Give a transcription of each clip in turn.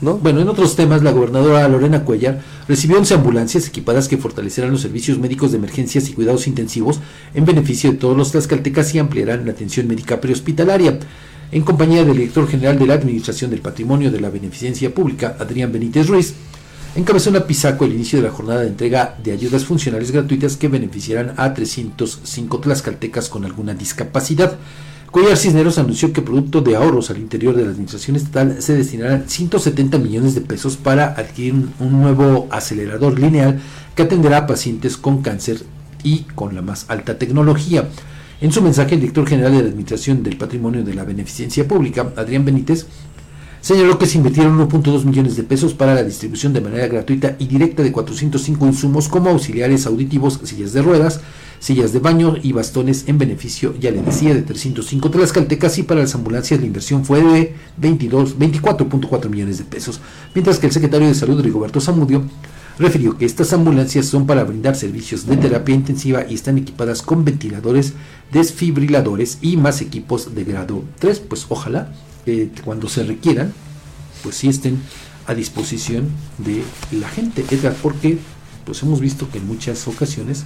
¿no? Bueno, en otros temas, la gobernadora Lorena Cuellar recibió 11 ambulancias equipadas que fortalecerán los servicios médicos de emergencias y cuidados intensivos en beneficio de todos los tlaxcaltecas y ampliarán la atención médica prehospitalaria. En compañía del director general de la Administración del Patrimonio de la Beneficencia Pública, Adrián Benítez Ruiz, encabezó en la Pisaco el inicio de la jornada de entrega de ayudas funcionales gratuitas que beneficiarán a 305 tlaxcaltecas con alguna discapacidad. Cuellar Cisneros anunció que producto de ahorros al interior de la administración estatal se destinarán 170 millones de pesos para adquirir un, nuevo acelerador lineal que atenderá a pacientes con cáncer y con la más alta tecnología. En su mensaje, el director general de la Administración del Patrimonio de la Beneficencia Pública, Adrián Benítez, señaló que se invirtieron 1.2 millones de pesos para la distribución de manera gratuita y directa de 405 insumos como auxiliares auditivos, sillas de ruedas, sillas de baño y bastones en beneficio, ya le decía, de 305 tlaxcaltecas y para las ambulancias la inversión fue de 22, 24.4 millones de pesos, mientras que el secretario de Salud, Rigoberto Zamudio, refirió que estas ambulancias son para brindar servicios de terapia intensiva y están equipadas con ventiladores, desfibriladores y más equipos de grado 3, pues ojalá eh, cuando se requieran, pues sí estén a disposición de la gente, Edgar, porque pues hemos visto que en muchas ocasiones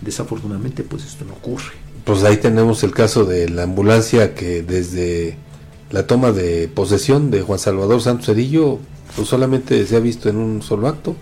desafortunadamente pues esto no ocurre. Pues ahí tenemos el caso de la ambulancia que desde la toma de posesión de Juan Salvador Santos Cedillo pues solamente se ha visto en un solo acto.